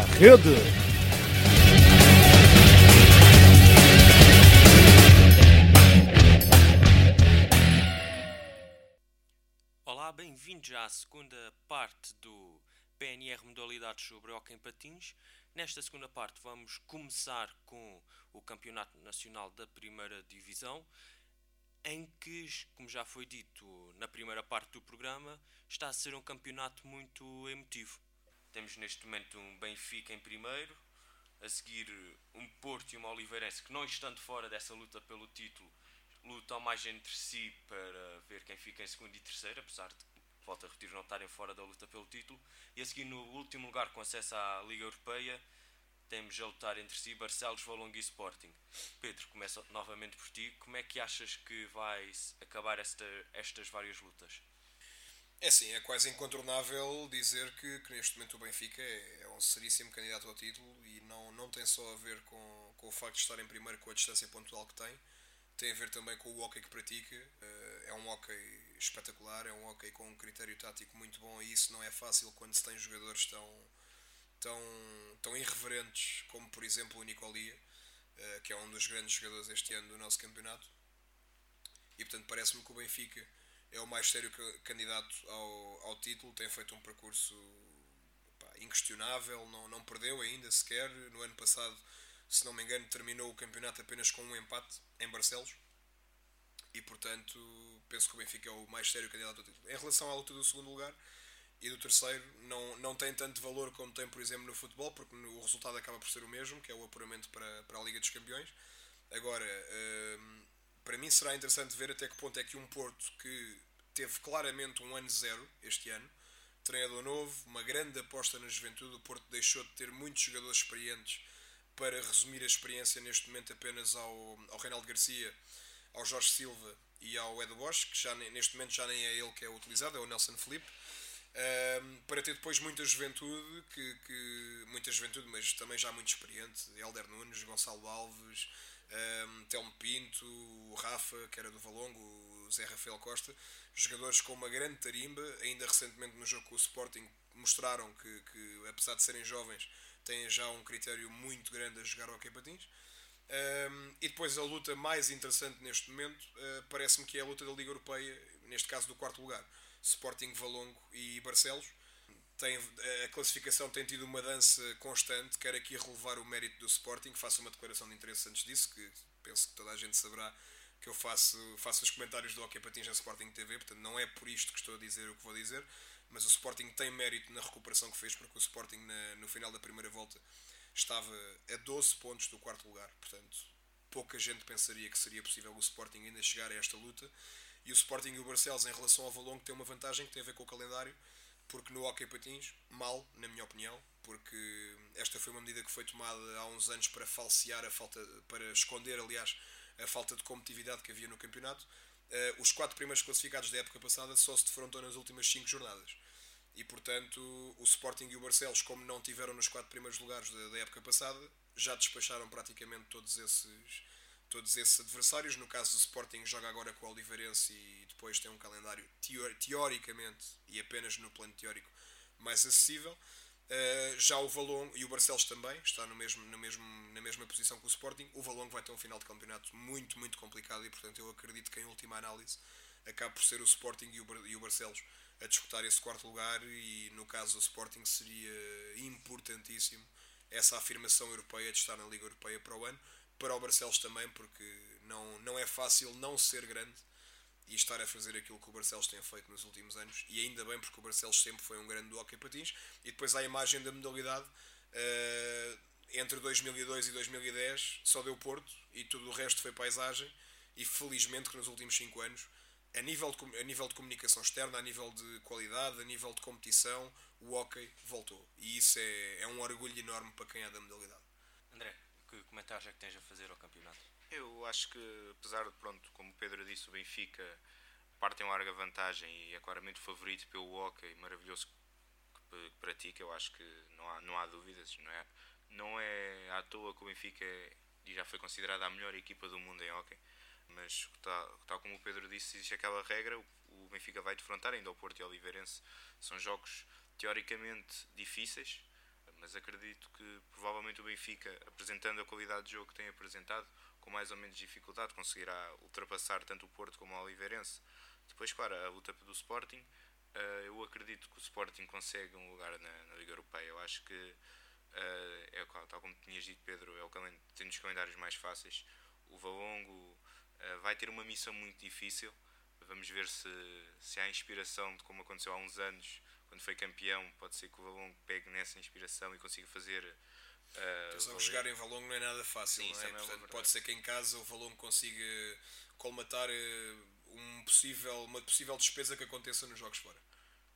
rede. Olá, bem-vindos à segunda parte do PNR Modalidades sobre Hockey em Patins. Nesta segunda parte vamos começar com o Campeonato Nacional da Primeira Divisão, em que, como já foi dito na primeira parte do programa, está a ser um campeonato muito emotivo. Temos neste momento um Benfica em primeiro, a seguir um Porto e uma Oliveirense que não estando fora dessa luta pelo título, lutam mais entre si para ver quem fica em segundo e terceiro, apesar de, volta a repetir, não estarem fora da luta pelo título. E a seguir no último lugar com acesso à Liga Europeia, temos a lutar entre si Barcelos, Valongo e Sporting. Pedro, começa novamente por ti. Como é que achas que vai acabar esta, estas várias lutas? É sim, é quase incontornável dizer que, que neste momento o Benfica é, é, um seríssimo candidato ao título e não, não tem só a ver com, com o facto de estar em primeiro com a distância pontual que tem, tem a ver também com o hockey que pratica. Eh, é um hockey espetacular, é um hockey com um critério tático muito bom e isso não é fácil quando se tem jogadores tão, tão, tão irreverentes como, por exemplo, o Nicolia, eh, que é um dos grandes jogadores este ano do nosso campeonato. E portanto, parece-me que o Benfica é o mais sério candidato ao, ao título, tem feito um percurso pá, inquestionável, não, não perdeu ainda sequer. No ano passado, se não me engano, terminou o campeonato apenas com um empate em Barcelos. E portanto, penso que o Benfica é o mais sério candidato ao título. Em relação à luta do segundo lugar e do terceiro, não, não tem tanto valor como tem, por exemplo, no futebol, porque o resultado acaba por ser o mesmo, que é o apuramento para, para a Liga dos Campeões. Agora, hum, para mim será interessante ver até que ponto é que um Porto que teve claramente um ano zero este ano, treinador novo, uma grande aposta na juventude, o Porto deixou de ter muitos jogadores experientes para resumir a experiência neste momento apenas ao, ao Reinaldo Garcia, ao Jorge Silva e ao Edu Bosch, que já, neste momento já nem é ele que é utilizado, é o Nelson Felipe. Um, para ter depois muita juventude, que, que, muita juventude, mas também já muito experiente, Helder Nunes, Gonçalo Alves, um, Telmo Pinto, o Rafa, que era do Valongo, o Zé Rafael Costa, jogadores com uma grande tarimba, ainda recentemente no jogo com o Sporting mostraram que, que apesar de serem jovens, têm já um critério muito grande a jogar ao hockey patins. Um, e depois a luta mais interessante neste momento uh, parece-me que é a luta da Liga Europeia, neste caso do quarto lugar, Sporting, Valongo e Barcelos. Tem, a classificação tem tido uma dança constante, quero aqui relevar o mérito do Sporting, faço uma declaração de interesse antes disso, que penso que toda a gente saberá que eu faço, faço os comentários do Hockey Patins na Sporting TV, portanto não é por isto que estou a dizer o que vou dizer, mas o Sporting tem mérito na recuperação que fez, porque o Sporting na, no final da primeira volta estava a 12 pontos do quarto lugar, portanto pouca gente pensaria que seria possível o Sporting ainda chegar a esta luta, e o Sporting e o Barcelos em relação ao Valongo têm uma vantagem que tem a ver com o calendário, porque no Hockey Patins, mal, na minha opinião, porque esta foi uma medida que foi tomada há uns anos para falsear a falta, para esconder, aliás, a falta de competitividade que havia no campeonato. Uh, os quatro primeiros classificados da época passada só se defrontam nas últimas cinco jornadas. E portanto, o Sporting e o Barcelos, como não tiveram nos quatro primeiros lugares da época passada, já despacharam praticamente todos esses, todos esses adversários. No caso do Sporting, joga agora com o Oliveirense e depois tem um calendário teoricamente e apenas no plano teórico mais acessível. Uh, já o Valongo e o Barcelos também está no mesmo, no mesmo, na mesma posição que o Sporting. O Valongo vai ter um final de campeonato muito, muito complicado e, portanto, eu acredito que, em última análise, acabe por ser o Sporting e o, e o Barcelos a disputar esse quarto lugar. E, no caso do Sporting, seria importantíssimo essa afirmação europeia de estar na Liga Europeia para o ano. Para o Barcelos também, porque não, não é fácil não ser grande e estar a fazer aquilo que o Barcelos tem feito nos últimos anos, e ainda bem porque o Barcelos sempre foi um grande do hockey patins, e depois há a imagem da modalidade, uh, entre 2002 e 2010 só deu Porto, e tudo o resto foi paisagem, e felizmente que nos últimos 5 anos, a nível, de, a nível de comunicação externa, a nível de qualidade, a nível de competição, o hockey voltou, e isso é, é um orgulho enorme para quem é da modalidade. André, que comentários é que tens a fazer ao campeonato? Eu acho que, apesar de, pronto, como o Pedro disse, o Benfica parte em larga vantagem e é claramente favorito pelo hockey maravilhoso que, pratica, eu acho que não há, não há dúvidas, não é? Não é à toa que o Benfica é, já foi considerada a melhor equipa do mundo em hockey, mas tal, tal como o Pedro disse, existe aquela regra, o Benfica vai defrontar ainda ao Porto e ao Oliveirense, são jogos teoricamente difíceis, mas acredito que provavelmente o Benfica, apresentando a qualidade de jogo que tem apresentado, com mais ou menos dificuldade, conseguirá ultrapassar tanto o Porto como o Oliveirense. Depois, claro, a luta do Sporting, uh, eu acredito que o Sporting consegue um lugar na, na Liga Europeia. Eu acho que, uh, é, tal como tinhas dito, Pedro, é o tem dos calendários mais fáceis. O Valongo uh, vai ter uma missão muito difícil. Vamos ver se, se há inspiração de como aconteceu há uns anos, quando foi campeão. Pode ser que o Valongo pegue nessa inspiração e consiga fazer Uh, jogar em Valongo não é nada fácil, Sim, não é? é Portanto, pode ser que em casa o Valongo consiga colmatar uh, um possível, uma possível despesa que aconteça nos jogos fora.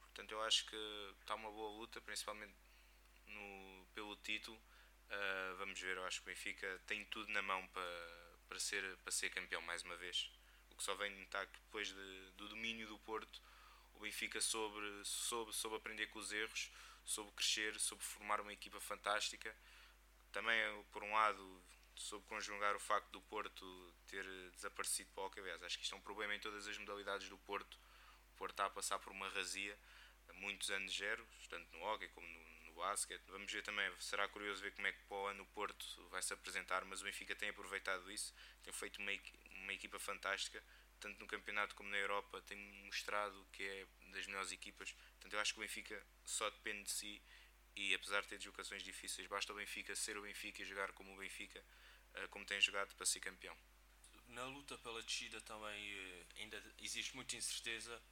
Portanto, eu acho que está uma boa luta, principalmente no, pelo título. Uh, vamos ver, eu acho que o Benfica tem tudo na mão para, para, ser, para ser campeão mais uma vez. O que só vem notar que depois de, do domínio do Porto, o Benfica soube, soube, soube aprender com os erros, soube crescer, soube formar uma equipa fantástica também, por um lado, soube conjugar o facto do Porto ter desaparecido para o hockey. acho que isto é um problema em todas as modalidades do Porto. O Porto está a passar por uma razia há muitos anos zero, tanto no hockey como no, no. Vamos ver também, será curioso ver como é que para o ano o Porto vai se apresentar, mas o Benfica tem aproveitado isso, tem feito uma, uma equipa fantástica, tanto no campeonato como na Europa, tem mostrado que é das melhores equipas. Portanto, eu acho que o Benfica só depende de si e apesar de ter deslocações difíceis, basta o Benfica ser o Benfica e jogar como o Benfica, eh, como tem jogado para ser campeão. Na luta pela descida também eh, ainda existe muita incerteza.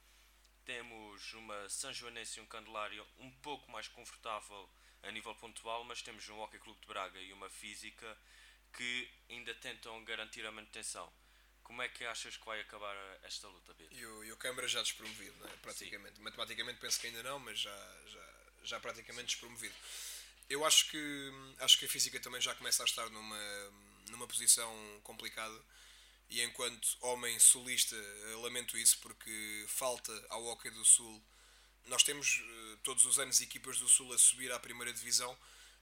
Temos uma São Joanense e um Candelário um pouco mais confortável a nível pontual, mas temos um Hockey Clube de Braga e uma Física que ainda tentam garantir a manutenção. Como é que achas que vai acabar esta luta, Pedro? E o, e o Câmara já despromovido, não é? praticamente. Sim. Matematicamente penso que ainda não, mas já, já, já praticamente despromovido. Eu acho que, acho que a física também já começa a estar numa, numa posição complicada e enquanto homem sulista eh, lamento isso porque falta ao Hockey do Sul. Nós temos eh, todos os anos equipas do Sul a subir à primeira divisão,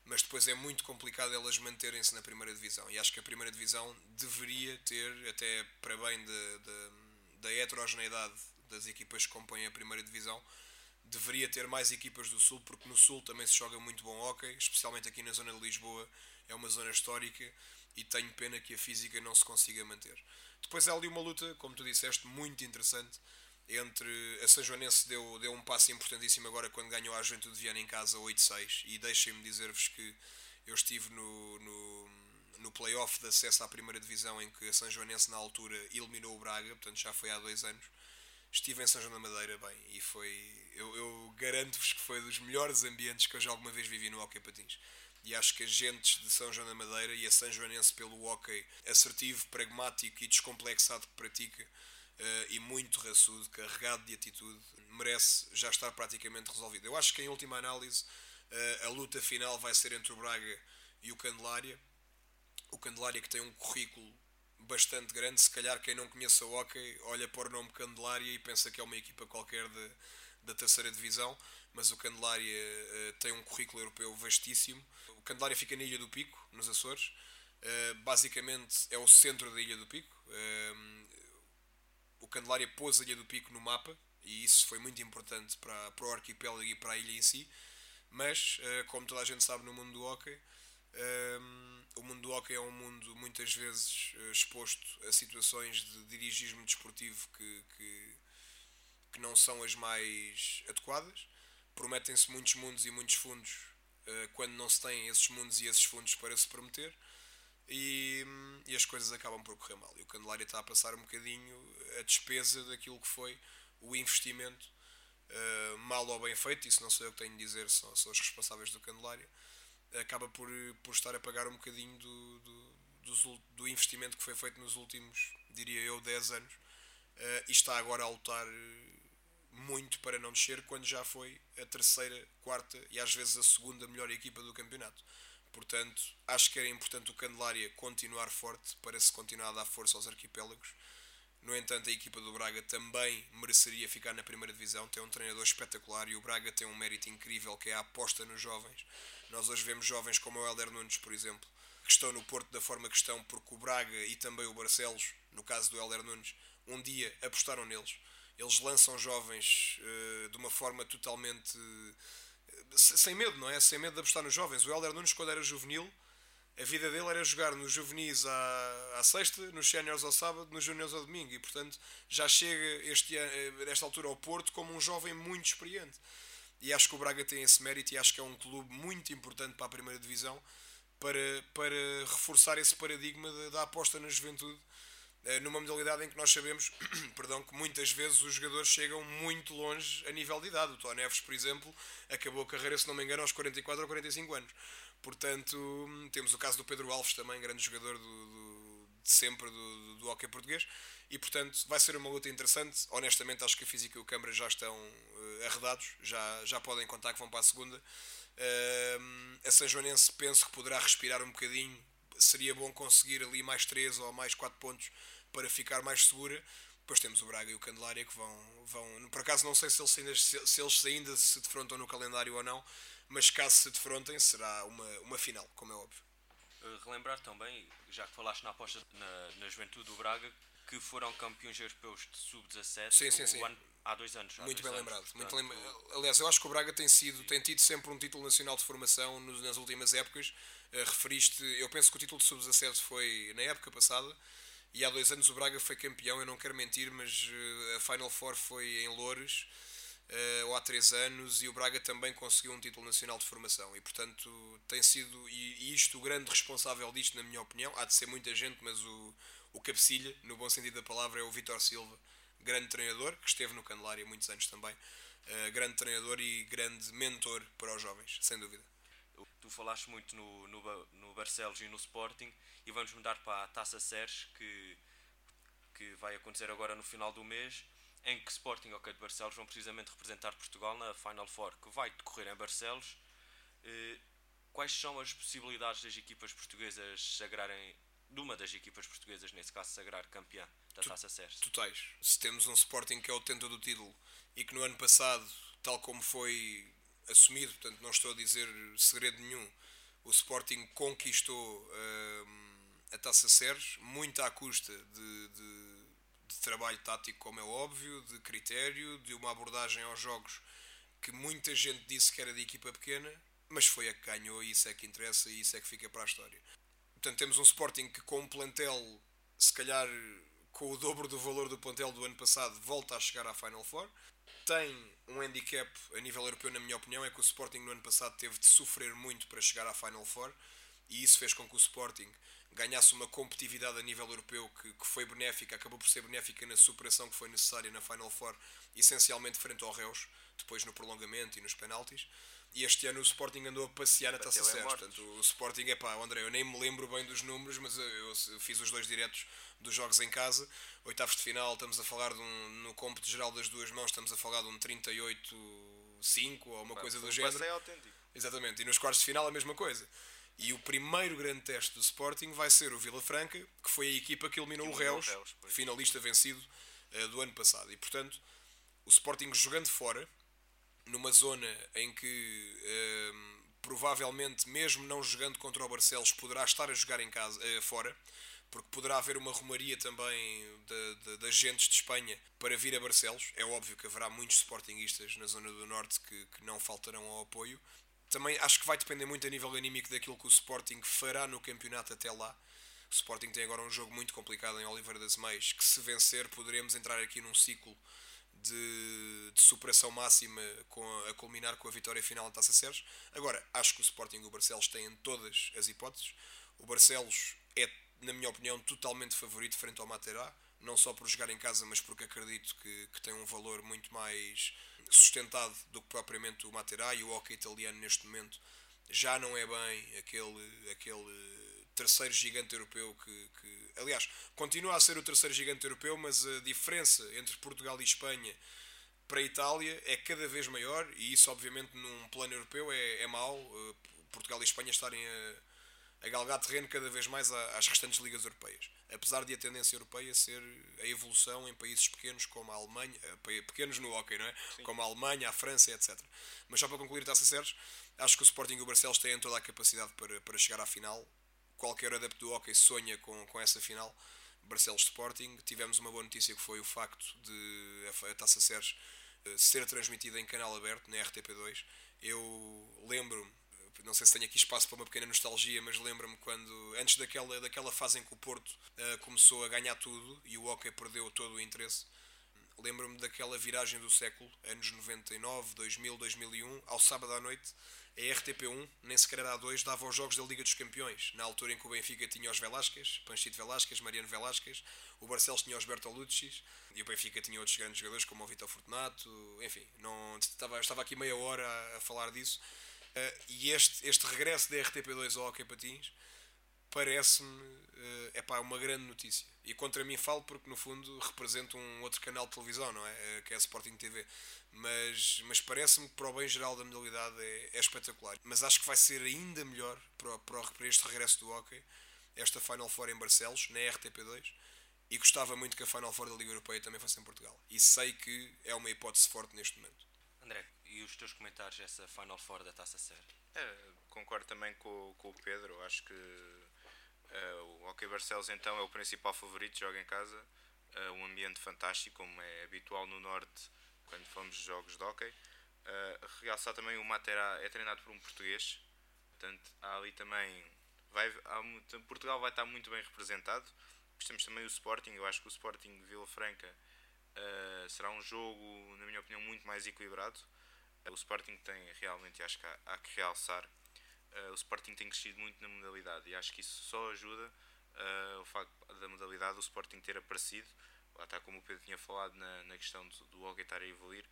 mas depois é muito complicado elas manterem-se na primeira divisão. E acho que a primeira divisão deveria ter, até para bem de, de, da heterogeneidade das equipas que compõem a primeira divisão, deveria ter mais equipas do Sul, porque no Sul também se joga muito bom hockey, especialmente aqui na zona de Lisboa, é uma zona histórica e tenho pena que a física não se consiga manter. Depois há ali uma luta, como tu disseste, muito interessante entre a São Joanense deu, deu um passo importantíssimo agora quando ganhou a Juventude de Viana em casa 8-6 e deixem-me dizer-vos que eu estive no, no, no playoff de acesso à primeira divisão em que a São Joanense na altura eliminou o Braga, portanto já foi há dois anos. Estive em São João da Madeira bem e foi eu, eu garanto-vos que foi dos melhores ambientes que eu já alguma vez vivi no hockey patins. E acho que agentes de São João da Madeira e a São Joanense pelo hockey assertivo, pragmático e descomplexado que pratica e muito raçudo, carregado de atitude, merece já estar praticamente resolvido. Eu acho que em última análise uh, a luta final vai ser entre o Braga e o Candelária. O Candelária que tem um currículo bastante grande. Se calhar quem não conhece o hockey olha para o nome Candelária e pensa que é uma equipa qualquer de, da terceira divisão, mas o Candelária uh, tem um currículo europeu vastíssimo. O Candelária fica na Ilha do Pico, nos Açores. Uh, basicamente é o centro da Ilha do Pico. Uh, o Candelária pôs a Ilha do Pico no mapa e isso foi muito importante para, para o arquipélago e para a ilha em si. Mas, como toda a gente sabe no mundo do hockey, o mundo do hockey é um mundo muitas vezes uh, exposto a situações de dirigismo desportivo que, que, que não são as mais adequadas. Prometem-se muitos mundos e muitos fundos uh, quando não se têm esses mundos e esses fundos para se prometer. E, e, as coisas acabam por correr mal. E o Candelária está a passar um bocadinho a despesa daquilo que foi o investimento, uh, mal ou bem feito, isso não sei eu que tenho de dizer, são, são os responsáveis do Candelária acaba por, por estar a pagar um bocadinho do, do, do, do investimento que foi feito nos últimos, diria eu, 10 anos uh, e está agora a lutar muito para não descer quando já foi a terceira, quarta e às vezes a segunda melhor equipa do campeonato. Portanto, acho que era importante o Candelária continuar forte para se continuar a dar força aos arquipélagos. No entanto, a equipa do Braga também mereceria ficar na primeira divisão. Tem um treinador espetacular e o Braga tem um mérito incrível que é a aposta nos jovens. Nós hoje vemos jovens como o Helder Nunes, por exemplo, que estão no Porto da forma que estão porque o Braga e também o Barcelos, no caso do Helder Nunes, um dia apostaram neles. Eles lançam jovens uh, de uma forma totalmente uh, sem medo, não é? Sem medo de apostar nos jovens. O Helder Nunes, quando era juvenil, a vida dele era jogar nos juvenis à, à sexta, nos séniores ao sábado, nos juniores ao domingo. E, portanto, já chega este eh, nesta altura ao Porto como um jovem muito experiente. E acho que o Braga tem esse mérito e acho que é um clube muito importante para a primeira divisão para, para reforçar esse paradigma da, da aposta na juventude numa modalidade em que nós sabemos perdão, que muitas vezes os jogadores chegam muito longe a nível de idade. O Tó Neves, por exemplo, acabou a carreira, se não me engano, aos 44 ou 45 anos. Portanto, temos o caso do Pedro Alves também, grande jogador do, do de sempre do, do, do hockey português. E, portanto, vai ser uma luta interessante. Honestamente, acho que a Física e o Câmara já estão uh, arredados, já, já podem contar que vão para a segunda. Uh, a São Joanense penso que poderá respirar um bocadinho. Seria bom conseguir ali mais 3 ou mais 4 pontos para ficar mais segura. Depois temos o Braga e o Candelária que vão, vão. Por acaso não sei se eles ainda se, eles ainda se defrontam no calendário ou não, mas caso se defrontem será uma, uma final, como é óbvio. Uh, relembrar também, já que falaste na aposta na, na juventude do Braga, que foram campeões europeus de sub-17 sim, sim, sim. há dois anos. Há muito dois bem anos, lembrado. Portanto, muito lembra... Aliás, eu acho que o Braga tem, sido, tem tido sempre um título nacional de formação nas últimas épocas. Uh, referiste, eu penso que o título de sub-17 foi na época passada e há dois anos o Braga foi campeão, eu não quero mentir, mas uh, a Final Four foi em Loures, ou há três anos, e o Braga também conseguiu um título nacional de formação. E portanto tem sido, e, isto, o grande responsável disto, na minha opinião, há de ser muita gente, mas o, o cabecilha, no bom sentido da palavra, é o Vitor Silva, grande treinador, que esteve no Candelária muitos anos também. Grande treinador e grande mentor para os jovens, sem dúvida. Tu falaste muito no, no, no Barcelos e no Sporting e vamos mudar para a Taça Seres que, que vai acontecer agora no final do mês em que Sporting e OK de Barcelos vão precisamente representar Portugal na Final Four que vai decorrer em Barcelos. Eh, quais são as possibilidades das equipas portuguesas sagrarem de uma das equipas portuguesas, nesse caso sagrar campeã da Taça Seres? totais, se temos um Sporting que é o tento do título e que no ano passado, tal como foi assumido, portanto não estou a dizer segredo nenhum o Sporting conquistou a Taça Seres, muito à custa de, de, de, trabalho tático, como é óbvio, de critério, de uma abordagem aos jogos que muita gente disse que era de equipa pequena, mas foi a que ganhou e isso é que interessa e isso é que fica para a história. Portanto, temos um Sporting que com um plantel, se calhar com o dobro do valor do plantel do ano passado, volta a chegar à Final Four. Tem um handicap a nível europeu, na minha opinião, é que o Sporting no ano passado teve de sofrer muito para chegar à Final Four e isso fez com que o Sporting ganhasse uma competitividade a nível europeu que, que foi benéfica, acabou por ser benéfica na superação que foi necessária na Final Four, essencialmente frente ao Reus, depois no prolongamento e nos penaltis. E este ano o Sporting andou a passear na Taça Sérgio. Portanto, o Sporting, é pá, André, eu nem me lembro bem dos números, mas eu, fiz os dois diretos dos jogos em casa. Oitavos de final, estamos a falar de um, no cômputo geral das duas mãos, estamos a falar de um 38-5 ou uma coisa do género. É autêntico. Exatamente. E nos quartos de final a mesma coisa. E o primeiro grande teste do Sporting vai ser o Vila Franca, que foi a equipa que eliminou, o Reus, Reus finalista vencido uh, do ano passado. E portanto, o Sporting jogando fora, numa zona em que uh, provavelmente, mesmo não jogando contra o Barcelos, poderá estar a jogar em casa, uh, fora, porque poderá haver uma romaria também de, agentes de Espanha para vir a Barcelos. É óbvio que haverá muitos sportinguistas na zona do Norte que, que não faltarão ao apoio. Também acho que vai depender muito a nível anímico daquilo que o Sporting fará no campeonato até lá. O Sporting tem agora um jogo muito complicado em Oliveira das Meias, que se vencer poderemos entrar aqui num ciclo de, de superação máxima com a, a, culminar com a vitória final da Taça Sérgio. Agora, acho que o Sporting e o Barcelos têm todas as hipóteses. O Barcelos é, na minha opinião, totalmente favorito frente ao Materá, não só por jogar em casa, mas porque acredito que, que tem um valor muito mais sustentado do que propriamente o Materá e o hockey italiano neste momento já não é bem aquele, aquele terceiro gigante europeu que, que, aliás, continua a ser o terceiro gigante europeu, mas a diferença entre Portugal e Espanha para a Itália é cada vez maior e isso obviamente num plano europeu é, é mau eh, Portugal e Espanha estarem a a galgar terreno cada vez mais às restantes ligas europeias. Apesar de a tendência europeia ser a evolução em países pequenos como a Alemanha, eh, pequenos no hockey, não é? Sim. Como a Alemanha, a França, etc. Mas só para concluir, Taça Sérgio, acho que o Sporting e o Barcelos têm toda a capacidade para, para chegar à final. Qualquer adepto do hockey sonha com, com essa final. Barcelos Sporting. Tivemos uma boa notícia que foi o facto de a Taça Sérgio eh, ser transmitida em canal aberto na RTP2 Eu lembro-me, não sei se tenho aqui espaço para uma pequena nostalgia, mas lembro-me quando, antes daquela, daquela fase em que o Porto uh, começou a ganhar tudo e o Hockey perdeu todo o interesse, lembro-me daquela viragem do século, anos 99, 2000, 2001, ao sábado à noite, a RTP1, nem sequer era a 2, dava os jogos da Liga dos Campeões, na altura em que o Benfica tinha os Velasquez, Panchito Velasquez, Mariano Velasquez, o Barcelos tinha os Bertolucci e o Benfica tinha outros grandes jogadores como o Vitor Fortunato, enfim, não, estava, estava aqui meia hora a, a falar disso. Uh, e este, este regresso da RTP2 ao Hockey Patins parece-me uh, epá, uma grande notícia. E contra mim falo porque, no fundo, represento um outro canal de televisão, não é? Uh, que é a Sporting TV. Mas, mas parece-me que, para o bem geral da modalidade, é, é, espetacular. Mas acho que vai ser ainda melhor para, para, para este regresso do hockey, esta Final Four em Barcelos, na RTP2. E gostava muito que a Final Four da Liga Europeia também fosse em Portugal. E sei que é uma hipótese forte neste momento. André, e os teus comentários essa Final Four da Taça Ser? É, concordo também com, com o Pedro. Acho que o Hockey Barcelos então é o principal favorito, joga em casa. Uh, um ambiente fantástico, como é habitual no Norte quando fomos jogos de hockey. Uh, realçar também o Matera é treinado por um português, portanto há ali também. Vai, há, Portugal vai estar muito bem representado. temos também o Sporting, eu acho que o Sporting Vila Franca uh, será um jogo, na minha opinião, muito mais equilibrado. Uh, o Sporting tem realmente, acho que há, há que realçar, o Sporting tem crescido muito na modalidade e acho que isso só ajuda o facto da modalidade, o Sporting ter aparecido. Lá está como o Pedro tinha falado na, na questão do, do hockey estar a evoluir,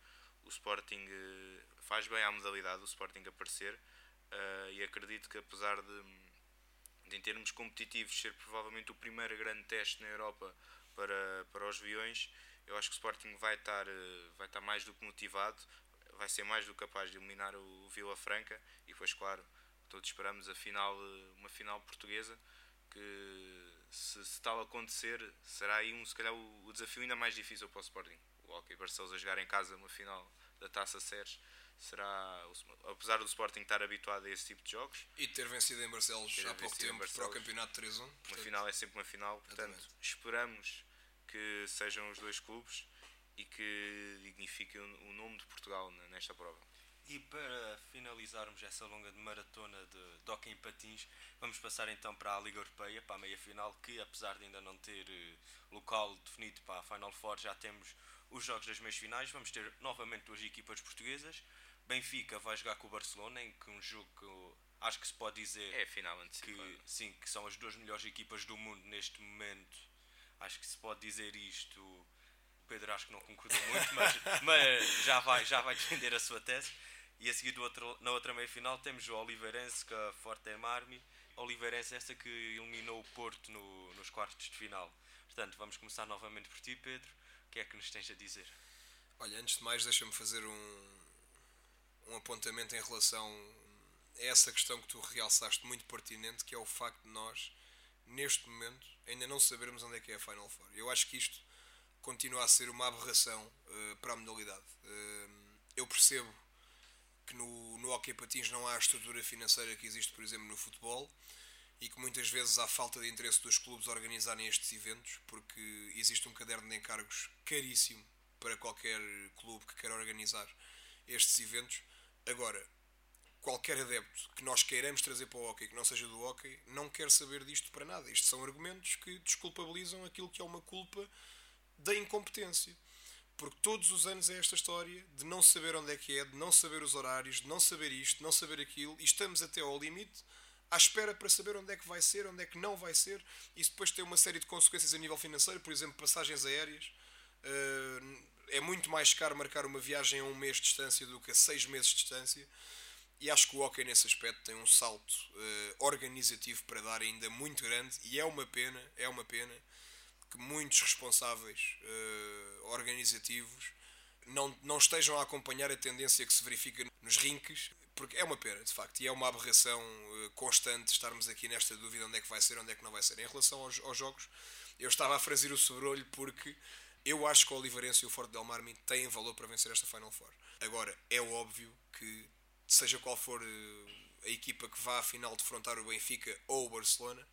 o Sporting uh, faz bem à modalidade, o Sporting aparecer, uh, e acredito que apesar de, de, em termos competitivos, ser provavelmente o primeiro grande teste na Europa para, para os viões, eu acho que o Sporting vai estar, uh, vai estar mais do que motivado, vai ser mais do que capaz de eliminar o, o Vila Franca, e depois, claro, todos esperamos a final, uma final portuguesa, que se, se, tal acontecer, será aí um, se calhar o, o, desafio ainda mais difícil para o Sporting. O Hockey Barcelos a jogar em casa uma final da Taça Seres será, apesar do Sporting estar habituado a esse tipo de jogos e ter vencido em Barcelos há pouco tempo Barcelos, para o campeonato 3-1. Portanto, uma final é sempre uma final, portanto, exatamente. esperamos que sejam os dois clubes e que dignifiquem o nome de Portugal nesta prova. E para finalizarmos essa longa de maratona de, hockey em patins, vamos passar então para a Liga Europeia, para a meia-final, que apesar de ainda não ter uh, local definido para a Final Four, já temos os jogos das meias finais. Vamos ter novamente duas equipas portuguesas. Benfica vai jogar com o Barcelona, em que um jogo que acho que se pode dizer é final que sim que são as duas melhores equipas do mundo neste momento. Acho que se pode dizer isto. Pedro acho que não concordou muito, mas, mas já vai já vai defender a sua tese. E a seguir, outro, na outra meia-final, temos o Oliveirense com a Forte Marmi. Oliveirense essa que eliminou o Porto no, nos quartos de final. Portanto, vamos começar novamente por ti, Pedro. O que é que nos tens a dizer? Olha, antes de mais, deixa-me fazer um, um apontamento em relação a essa questão que tu realçaste muito pertinente, que é o facto de nós, neste momento, ainda não sabermos onde é que é a Final Four. Eu acho que isto continua a ser uma aberração uh, para a modalidade. Uh, eu percebo que no, no hockey patins não há a estrutura financeira que existe, por exemplo, no futebol e que muitas vezes há falta de interesse dos clubes organizarem estes eventos porque existe um caderno de encargos caríssimo para qualquer clube que queira organizar estes eventos. Agora, qualquer adepto que nós queiramos trazer para o hockey, que não seja do hockey, não quer saber disto para nada. Isto são argumentos que desculpabilizam aquilo que é uma culpa da incompetência. Porque todos os anos é esta história de não saber onde é que é, de não saber os horários, de não saber isto, de não saber aquilo, e estamos até ao limite à espera para saber onde é que vai ser, onde é que não vai ser. Isso depois tem uma série de consequências a nível financeiro, por exemplo, passagens aéreas. Uh, é muito mais caro marcar uma viagem a um mês de distância do que a seis meses de distância. E acho que o hockey nesse aspecto tem um salto uh, organizativo para dar ainda muito grande e é uma pena, é uma pena que muitos responsáveis uh, organizativos não, não estejam a acompanhar a tendência que se verifica nos rinques, porque é uma pena, de facto, e é uma aberração uh, constante estarmos aqui nesta dúvida onde é que vai ser, onde é que não vai ser. Em relação aos, aos jogos, eu estava a franzir o sobrolho porque eu acho que o Oliveirense e o Forte Del Marmi têm valor para vencer esta Final Four. Agora, é óbvio que, seja qual for uh, a equipa que vá à final defrontar o Benfica ou o Barcelona,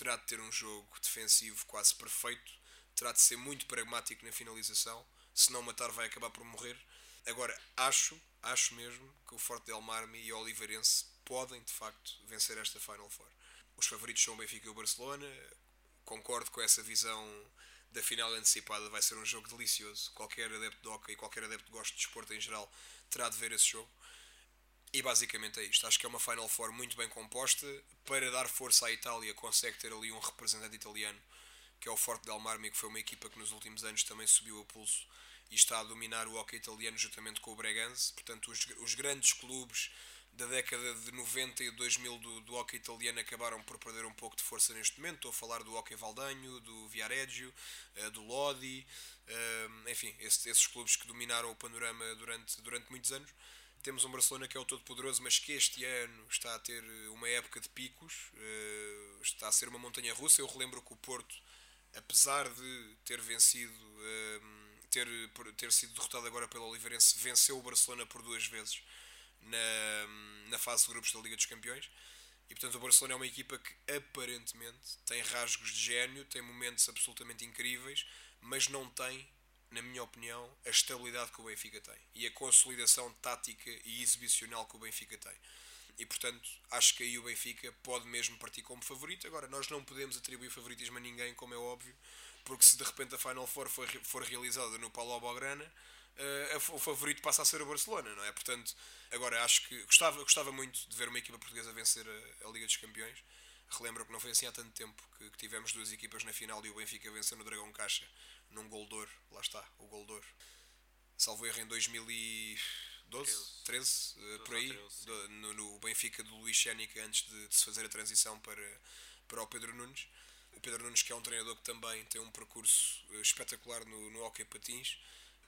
terá de ter um jogo defensivo quase perfeito, terá de ser muito pragmático na finalização, se não matar vai acabar por morrer. Agora, acho, acho mesmo que o Forte Del Marmi e o Oliveirense podem, de facto, vencer esta Final Four. Os favoritos são o Benfica e o Barcelona. Concordo com essa visão da final antecipada. Vai ser um jogo delicioso. Qualquer adepto de hockey qualquer adepto que goste de desporto em geral terá de ver esse jogo. E basicamente é isto. Acho que é uma Final Four muito bem composta. Para dar força à Itália, consegue ter ali um representante italiano, que é o Forte Del Marmi, que foi uma equipa que nos últimos anos também subiu a pulso e está a dominar o hockey italiano juntamente com o Breganze. Portanto, os, os grandes clubes da década de 90 e 2000 do, do hockey italiano acabaram por perder um pouco de força neste momento. Estou a falar do hockey Valdanho, do Viareggio, uh, do Lodi, uh, enfim, esse, esses clubes que dominaram o panorama durante, durante muitos anos. Temos um Barcelona que é o todo poderoso, mas que este ano está a ter uma época de picos, uh, está a ser uma montanha russa. Eu relembro que o Porto, apesar de ter vencido, uh, ter, ter sido derrotado agora pelo Oliveirense, venceu o Barcelona por duas vezes na, na fase de grupos da Liga dos Campeões. E portanto o Barcelona é uma equipa que aparentemente tem rasgos de gênio, tem momentos absolutamente incríveis, mas não tem na minha opinião, a estabilidade que o Benfica tem e a consolidação tática e exibicional que o Benfica tem. E portanto, acho que aí o Benfica pode mesmo partir como favorito. Agora, nós não podemos atribuir favoritismo a ninguém, como é óbvio, porque se de repente a Final Four for, for realizada no Paulo Blaugrana, uh, o favorito passa a ser o Barcelona, não é? Portanto, agora acho que gostava, gostava muito de ver uma equipa portuguesa vencer a, a Liga dos Campeões. Relembro que não foi assim há tanto tempo que, que tivemos duas equipas na final e o Benfica venceu no Dragão Caixa num Goldor, lá está, o Goldor. Salvo erro em 2012, 13, 13 por aí, 13, do, no, no, Benfica do Luís Chénica, antes de, de, se fazer a transição para, para o Pedro Nunes. O Pedro Nunes, que é um treinador que também tem um percurso eh, espetacular no, no hockey patins.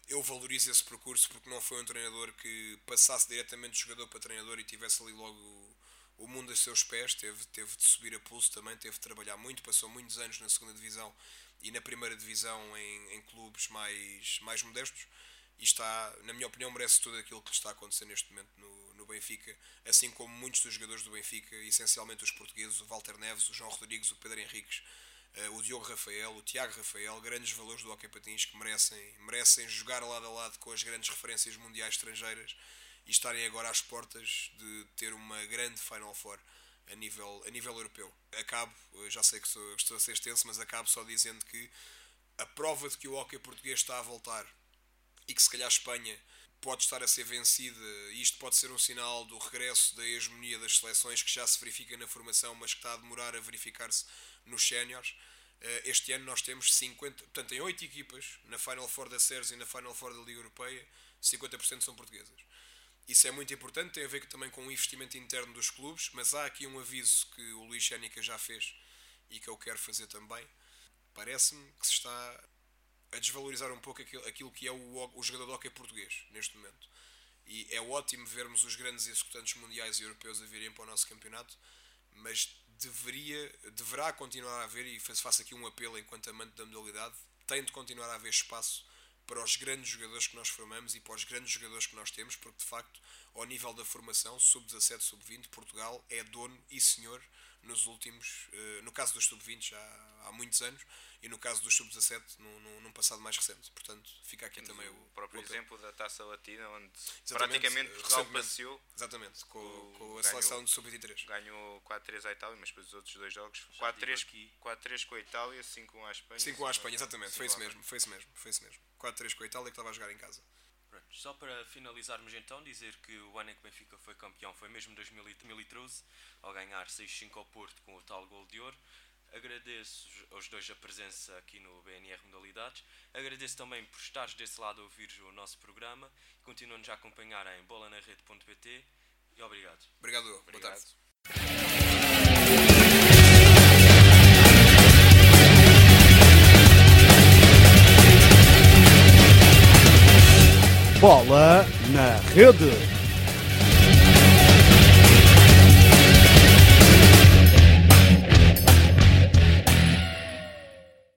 Eu valorizo esse percurso porque não foi um treinador que passasse diretamente de jogador para treinador e tivesse ali logo o, mundo a seus pés. Teve, teve de subir a pulso também, teve de trabalhar muito, passou muitos anos na segunda divisão e na primeira divisão em, em clubes mais, mais modestos e está, na minha opinião, merece tudo aquilo que está a acontecer neste momento no, no Benfica, assim como muitos dos jogadores do Benfica, essencialmente os portugueses, o Walter Neves, o João Rodrigues, o Pedro Henriques, uh, o Diogo Rafael, o Tiago Rafael, grandes valores do hockey patins que merecem, merecem jogar lado a lado com as grandes referências mundiais estrangeiras e estarem agora às portas de ter uma grande Final Four a nível, a nível europeu. Acabo, já sei que sou, estou a ser extenso, mas acabo só dizendo que a prova de que o hockey português está a voltar e que se calhar a Espanha pode estar a ser vencida, isto pode ser um sinal do regresso da hegemonia das seleções que já se verifica na formação, mas que está a demorar a verificar-se nos séniores. Eh, este ano nós temos 50, portanto, em 8 equipas, na Final Four da SERS e na Final Four da Liga Europeia, 50% são portuguesas. Isso é muito importante, tem a ver também com o investimento interno dos clubes, mas há aqui um aviso que o Luís Xénica já fez e que eu quero fazer também. Parece-me que se está a desvalorizar um pouco aquilo, aquilo que é o, o jogador de hockey português neste momento. E é ótimo vermos os grandes executantes mundiais e europeus a virem para o nosso campeonato, mas deveria, deverá continuar a haver, e faço aqui um apelo enquanto amante da modalidade, tem de continuar a haver espaço para os grandes jogadores que nós formamos e para os grandes jogadores que nós temos, porque de facto, ao nível da formação, sub-17, sub-20, Portugal é dono e senhor nos últimos, uh, no caso dos sub-20 já há muitos anos e no caso dos sub-17 num, passado mais recente. Portanto, fica aqui também o, o próprio o exemplo da Taça Latina, onde exatamente, praticamente Portugal passeou. Exatamente, com, o, com a seleção de sub-23. Ganhou 4-3 à Itália, mas depois os outros dois jogos 4-3 com a Itália, 5-1 à Espanha. 5-1 à Espanha, exatamente, foi isso mesmo, foi isso mesmo, foi isso mesmo. 4-3 com a Itália que estava a jogar em casa. Só para finalizarmos então, dizer que o ano em que o Benfica foi campeão foi mesmo 2013, ao ganhar 6-5 ao Porto com o tal gol de ouro. Agradeço aos dois a presença aqui no BNR Modalidades. Agradeço também por estares desse lado a ouvir o nosso programa. Continuam-nos a acompanhar em bolanarrede.pt e obrigado. Obrigado, obrigado. boa tarde. Bola na rede.